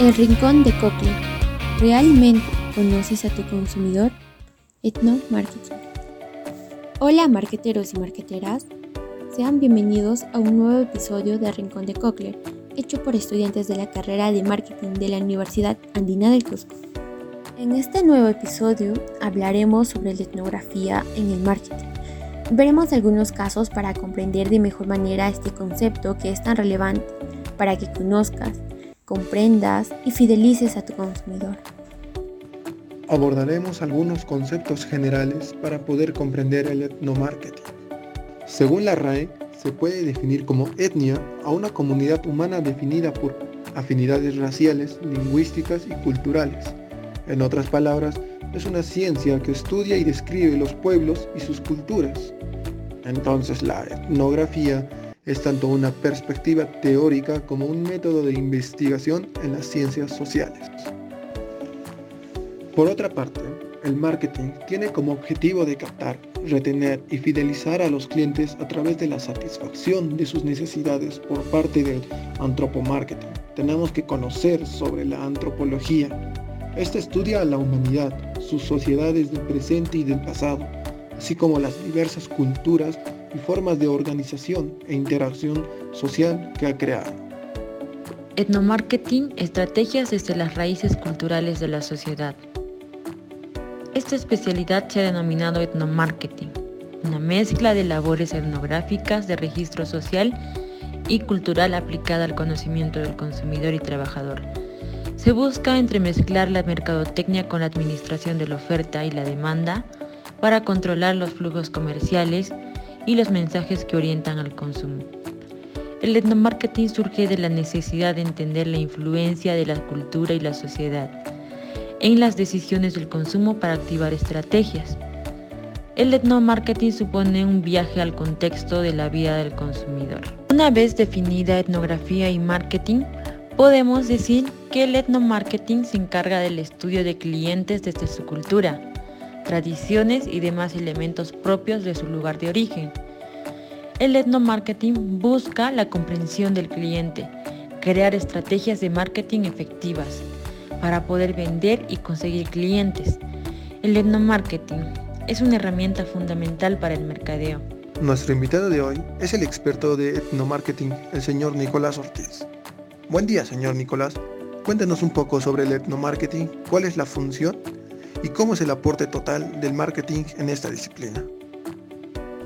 El Rincón de Cochlear. ¿Realmente conoces a tu consumidor? Etno Marketing. Hola marqueteros y marqueteras. Sean bienvenidos a un nuevo episodio de Rincón de Cochlear, hecho por estudiantes de la carrera de marketing de la Universidad Andina del Cusco. En este nuevo episodio hablaremos sobre la etnografía en el marketing. Veremos algunos casos para comprender de mejor manera este concepto que es tan relevante para que conozcas comprendas y fidelices a tu consumidor. Abordaremos algunos conceptos generales para poder comprender el etnomarketing. Según la RAE, se puede definir como etnia a una comunidad humana definida por afinidades raciales, lingüísticas y culturales. En otras palabras, es una ciencia que estudia y describe los pueblos y sus culturas. Entonces la etnografía es tanto una perspectiva teórica como un método de investigación en las ciencias sociales. Por otra parte, el marketing tiene como objetivo de captar, retener y fidelizar a los clientes a través de la satisfacción de sus necesidades por parte del antropomarketing. Tenemos que conocer sobre la antropología. Este estudia a la humanidad, sus sociedades del presente y del pasado, así como las diversas culturas y formas de organización e interacción social que ha creado. Etnomarketing, estrategias desde las raíces culturales de la sociedad. Esta especialidad se ha denominado etnomarketing, una mezcla de labores etnográficas de registro social y cultural aplicada al conocimiento del consumidor y trabajador. Se busca entremezclar la mercadotecnia con la administración de la oferta y la demanda para controlar los flujos comerciales y los mensajes que orientan al consumo. El etnomarketing surge de la necesidad de entender la influencia de la cultura y la sociedad en las decisiones del consumo para activar estrategias. El etnomarketing supone un viaje al contexto de la vida del consumidor. Una vez definida etnografía y marketing, podemos decir que el etnomarketing se encarga del estudio de clientes desde su cultura, tradiciones y demás elementos propios de su lugar de origen. El etnomarketing busca la comprensión del cliente, crear estrategias de marketing efectivas para poder vender y conseguir clientes. El etnomarketing es una herramienta fundamental para el mercadeo. Nuestro invitado de hoy es el experto de etnomarketing, el señor Nicolás Ortiz. Buen día, señor Nicolás. Cuéntenos un poco sobre el etnomarketing, cuál es la función y cómo es el aporte total del marketing en esta disciplina.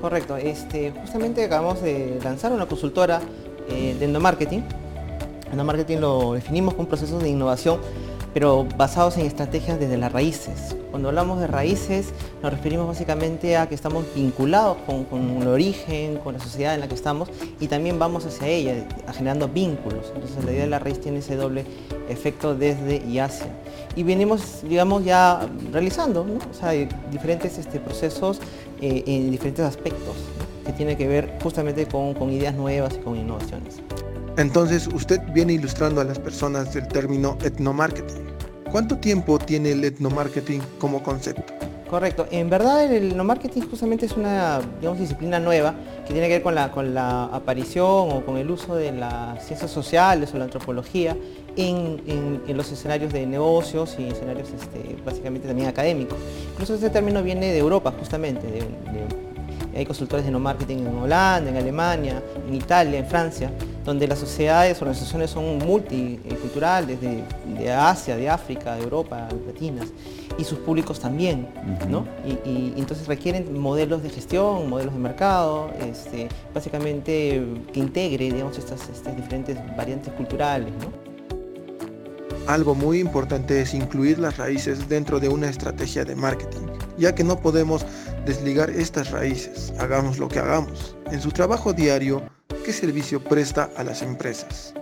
Correcto, este, justamente acabamos de lanzar una consultora eh, de endomarketing. Endomarketing lo definimos como procesos de innovación pero basados en estrategias desde las raíces. Cuando hablamos de raíces nos referimos básicamente a que estamos vinculados con, el origen, con la sociedad en la que estamos y también vamos hacia ella, generando vínculos. Entonces la idea de la raíz tiene ese doble efecto desde y hacia. Y venimos, digamos, ya realizando diferentes este, procesos eh, en diferentes aspectos que tienen que ver justamente con, con ideas nuevas y con innovaciones. Entonces, usted viene ilustrando a las personas del término etnomarketing. ¿Cuánto tiempo tiene el etnomarketing como concepto? Correcto. En verdad el etnomarketing justamente es una disciplina nueva que tiene que ver con la, con la aparición o con el uso de las ciencias sociales o la antropología en, los escenarios de negocios y escenarios este, básicamente también académicos. Incluso este término viene de Europa justamente, hay consultores de no marketing en Holanda, en Alemania, en Italia, en Francia, donde las sociedades, organizaciones son multiculturales, de, de Asia, de África, de Europa, latinas, y sus públicos también, ¿no? Y, entonces requieren modelos de gestión, modelos de mercado, este, básicamente que integre, digamos, estas, estas diferentes variantes culturales, ¿no? Algo muy importante es incluir las raíces dentro de una estrategia de marketing, ya que no podemos desligar estas raíces, hagamos lo que hagamos. En su trabajo diario, ¿qué servicio presta a las empresas?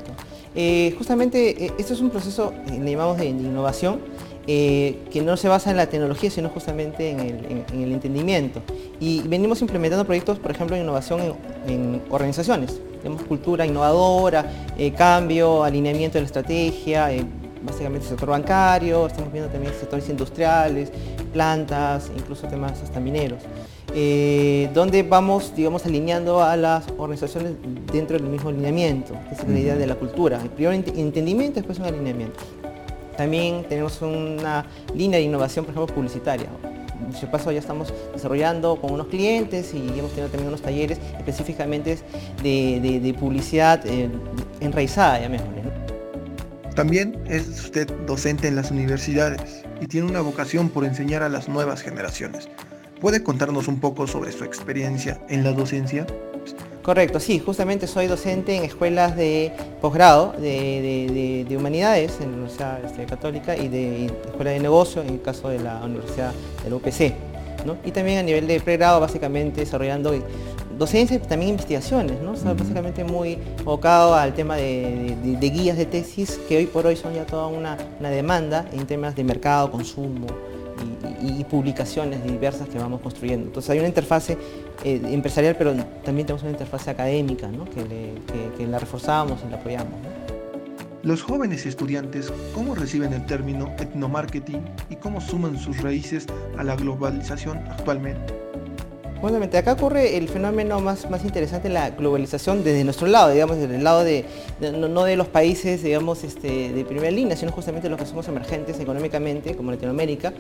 Eh, justamente eh, esto es un proceso, eh, le llamamos de, innovación, que no se basa en la tecnología, sino justamente en el, entendimiento. Y venimos implementando proyectos, por ejemplo, de innovación en, organizaciones. Tenemos cultura innovadora, cambio, alineamiento de la estrategia, básicamente el sector bancario, estamos viendo también sectores industriales, plantas, incluso temas hasta mineros, eh, donde vamos, digamos, alineando a las organizaciones dentro del mismo alineamiento, que es la idea de la cultura. El primer entendimiento, después un alineamiento. También tenemos una línea de innovación, por ejemplo, publicitaria. En paso ya estamos desarrollando con unos clientes y hemos tenido también unos talleres específicamente de, publicidad eh, enraizada, llamémosle. También es usted docente en las universidades y tiene una vocación por enseñar a las nuevas generaciones. ¿Puede contarnos un poco sobre su experiencia en la docencia? Correcto, sí, justamente soy docente en escuelas de posgrado de, humanidades en la Universidad este, Católica y de Escuela de Negocio en el caso de la Universidad del UPC. Y también a nivel de pregrado, básicamente desarrollando docencia y también investigaciones, ¿no? básicamente muy enfocado al tema de, guías de tesis que hoy por hoy son ya toda una, una demanda en temas de mercado, consumo, y, publicaciones diversas que vamos construyendo. Entonces hay una interfase eh, empresarial, pero también tenemos una interfase académica que, la reforzamos y la apoyamos. Los jóvenes estudiantes, ¿cómo reciben el término etnomarketing y cómo suman sus raíces a la globalización actualmente? Bueno, acá ocurre el fenómeno más, más interesante, la globalización desde nuestro lado, digamos, desde el lado de, no, de los países, digamos, este, de primera línea, sino justamente los que somos emergentes económicamente, como Latinoamérica,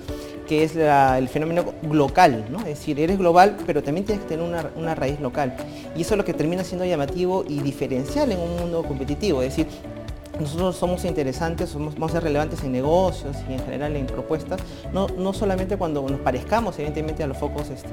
que es el fenómeno local, ¿no? Es decir, eres global, pero también tienes que tener una, una raíz local. Y eso es lo que termina siendo llamativo y diferencial en un mundo competitivo, es decir, nosotros somos interesantes, somos, ser relevantes en negocios y en general en propuestas, no, no solamente cuando nos parezcamos evidentemente a los focos este,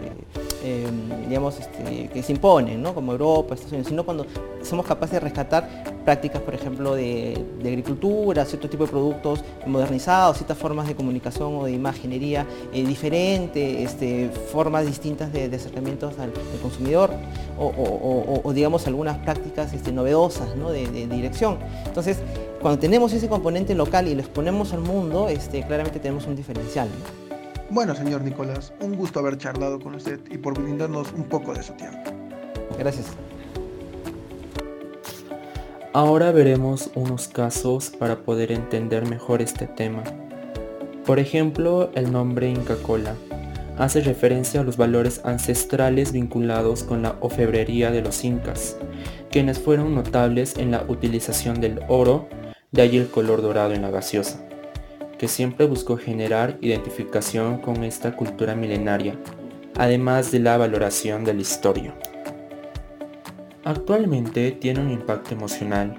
em, digamos, este, que se imponen, ¿no? como Europa, Estados Unidos, sino cuando somos capaces de rescatar prácticas, por ejemplo, de, agricultura, cierto tipo de productos modernizados, ciertas formas de comunicación o de imaginería eh, diferente, este, formas distintas de, acercamientos al, consumidor o, digamos algunas prácticas este, novedosas de, dirección. Entonces, cuando tenemos ese componente local y lo exponemos al mundo, este, claramente tenemos un diferencial. Bueno, señor Nicolás, un gusto haber charlado con usted y por brindarnos un poco de su tiempo. Gracias. Ahora veremos unos casos para poder entender mejor este tema. Por ejemplo, el nombre Inca Cola hace referencia a los valores ancestrales vinculados con la ofebrería de los incas, quienes fueron notables en la utilización del oro, de ahí el color dorado en la gaseosa, que siempre buscó generar identificación con esta cultura milenaria, además de la valoración de la historia. Actualmente tiene un impacto emocional.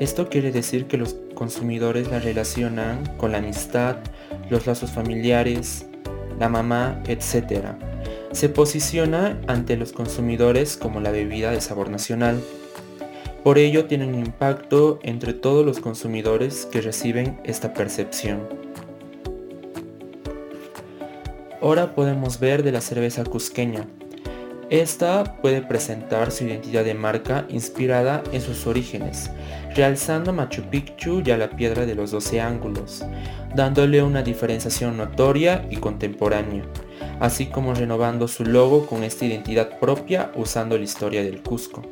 Esto quiere decir que los consumidores la relacionan con la amistad, los lazos familiares, la mamá, etc. Se posiciona ante los consumidores como la bebida de sabor nacional. Por ello tiene un impacto entre todos los consumidores que reciben esta percepción. Ahora podemos ver de la cerveza cusqueña, esta puede presentar su identidad de marca inspirada en sus orígenes, realzando Machu Picchu y a la piedra de los 12 ángulos, dándole una diferenciación notoria y contemporánea, así como renovando su logo con esta identidad propia usando la historia del Cusco.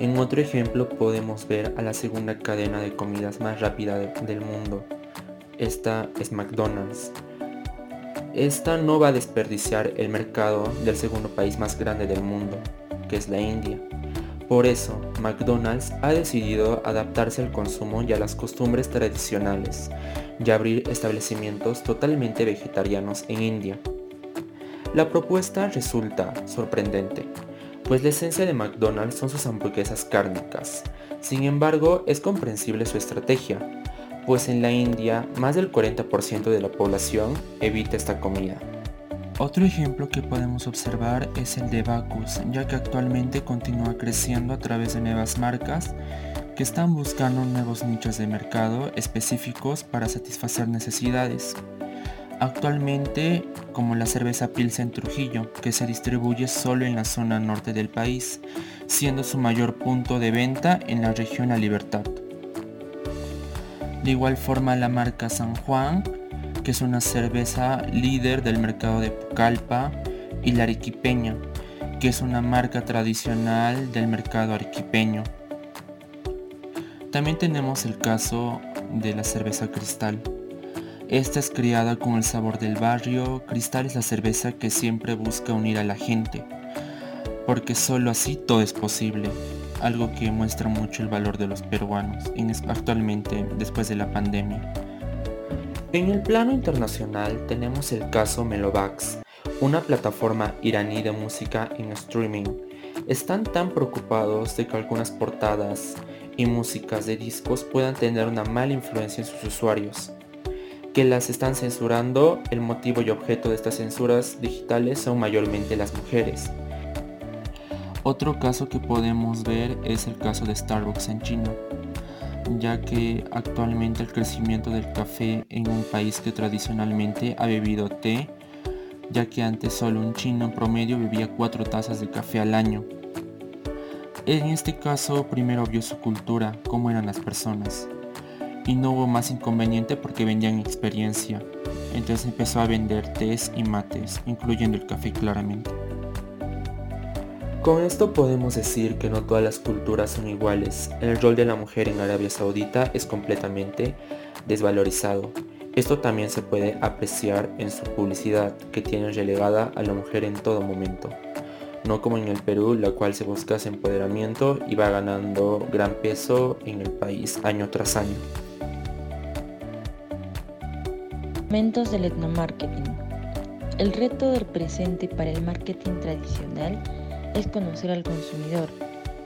En otro ejemplo podemos ver a la segunda cadena de comidas más rápida del mundo. Esta es McDonald's, esta no va a desperdiciar el mercado del segundo país más grande del mundo, que es la India. Por eso, McDonald's ha decidido adaptarse al consumo y a las costumbres tradicionales y abrir establecimientos totalmente vegetarianos en India. La propuesta resulta sorprendente, pues la esencia de McDonald's son sus hamburguesas cárnicas. Sin embargo, es comprensible su estrategia, pues en la India más del 40% de la población evita esta comida. Otro ejemplo que podemos observar es el de Bacchus, ya que actualmente continúa creciendo a través de nuevas marcas que están buscando nuevos nichos de mercado específicos para satisfacer necesidades. Actualmente, como la cerveza Pilsen Trujillo, que se distribuye solo en la zona norte del país, siendo su mayor punto de venta en la región La Libertad. De igual forma la marca San Juan, que es una cerveza líder del mercado de Pucallpa, y la Arequipeña, que es una marca tradicional del mercado arequipeño. También tenemos el caso de la cerveza Cristal. Esta es criada con el sabor del barrio. Cristal es la cerveza que siempre busca unir a la gente, porque solo así todo es posible. Algo que muestra mucho el valor de los peruanos actualmente después de la pandemia. En el plano internacional tenemos el caso Melovax, una plataforma iraní de música en streaming. Están tan preocupados de que algunas portadas y músicas de discos puedan tener una mala influencia en sus usuarios, que las están censurando, el motivo y objeto de estas censuras digitales son mayormente las mujeres. Otro caso que podemos ver es el caso de Starbucks en China, ya que actualmente el crecimiento del café en un país que tradicionalmente ha bebido té, ya que antes solo un chino en promedio bebía cuatro tazas de café al año. En este caso primero vio su cultura, cómo eran las personas, y no hubo más inconveniente porque vendían experiencia, entonces empezó a vender tés y mates, incluyendo el café claramente. Con esto podemos decir que no todas las culturas son iguales. El rol de la mujer en Arabia Saudita es completamente desvalorizado. Esto también se puede apreciar en su publicidad, que tiene relegada a la mujer en todo momento. No como en el Perú, la cual se busca ese empoderamiento y va ganando gran peso en el país año tras año. Momentos del etnomarketing. El reto del presente para el marketing tradicional es conocer al consumidor,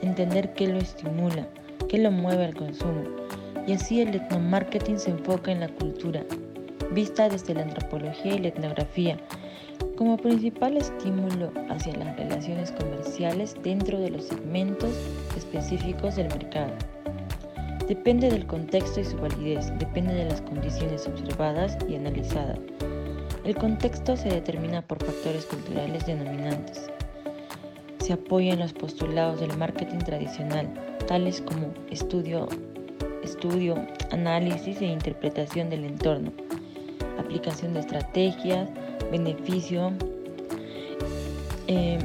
entender qué lo estimula, qué lo mueve al consumo. Y así el etnomarketing se enfoca en la cultura, vista desde la antropología y la etnografía, como principal estímulo hacia las relaciones comerciales dentro de los segmentos específicos del mercado. Depende del contexto y su validez, depende de las condiciones observadas y analizadas. El contexto se determina por factores culturales denominantes, se apoya en los postulados del marketing tradicional, tales como estudio, estudio, análisis e interpretación del entorno, aplicación de estrategias, beneficio eh,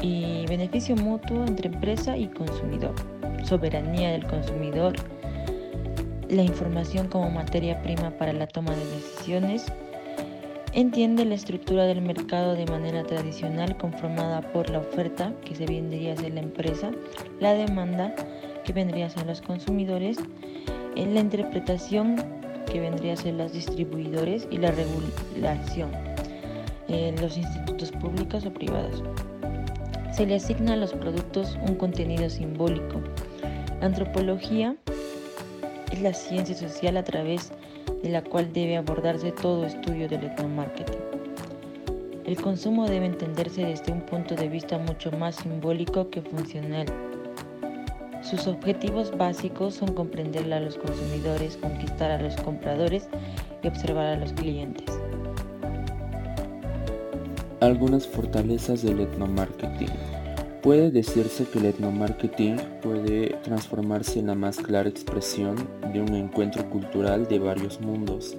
y, y beneficio mutuo entre empresa y consumidor, soberanía del consumidor, la información como materia prima para la toma de decisiones, Entiende la estructura del mercado de manera tradicional conformada por la oferta, que se vendría a ser la empresa, la demanda, que vendría a ser los consumidores, en la interpretación, que vendría a ser los distribuidores, y la regulación, en los institutos públicos o privados. Se le asigna a los productos un contenido simbólico. La antropología es la ciencia social a través de de la cual debe abordarse todo estudio del etnomarketing. El consumo debe entenderse desde un punto de vista mucho más simbólico que funcional. Sus objetivos básicos son comprender a los consumidores, conquistar a los compradores y observar a los clientes. Algunas fortalezas del etnomarketing. Puede decirse que el etnomarketing puede transformarse en la más clara expresión de un encuentro cultural de varios mundos,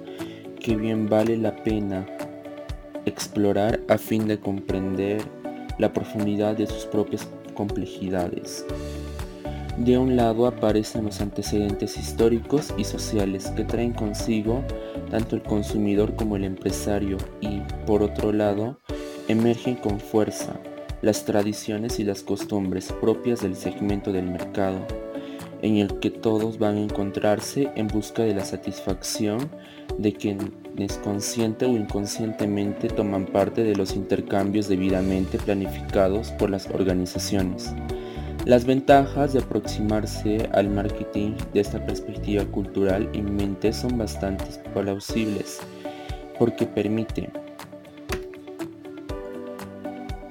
que bien vale la pena explorar a fin de comprender la profundidad de sus propias complejidades. De un lado aparecen los antecedentes históricos y sociales que traen consigo tanto el consumidor como el empresario y, por otro lado, emergen con fuerza las tradiciones y las costumbres propias del segmento del mercado, en el que todos van a encontrarse en busca de la satisfacción de quienes consciente o inconscientemente toman parte de los intercambios debidamente planificados por las organizaciones. Las ventajas de aproximarse al marketing de esta perspectiva cultural en mente son bastante plausibles, porque permite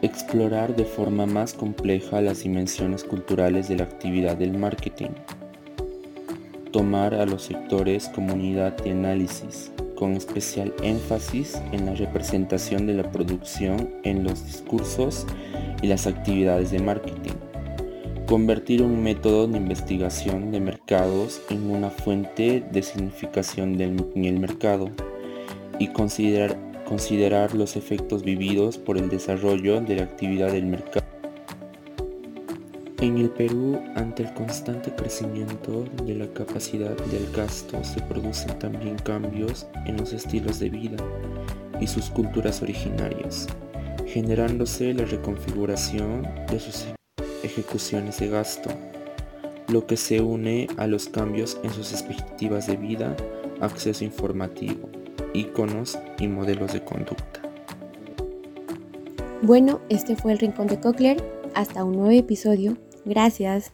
explorar de forma más compleja las dimensiones culturales de la actividad del marketing, tomar a los sectores comunidad de análisis, con especial énfasis en la representación de la producción en los discursos y las actividades de marketing, convertir un método de investigación de mercados en una fuente de significación en el mercado y considerar considerar los efectos vividos por el desarrollo de la actividad del mercado. En el Perú, ante el constante crecimiento de la capacidad del gasto, se producen también cambios en los estilos de vida y sus culturas originarias, generándose la reconfiguración de sus ejecuciones de gasto. lo que se une a los cambios en sus expectativas de vida, acceso informativo, iconos y modelos de conducta. Bueno, este fue el Rincón de Cochlear. Hasta un nuevo episodio. Gracias.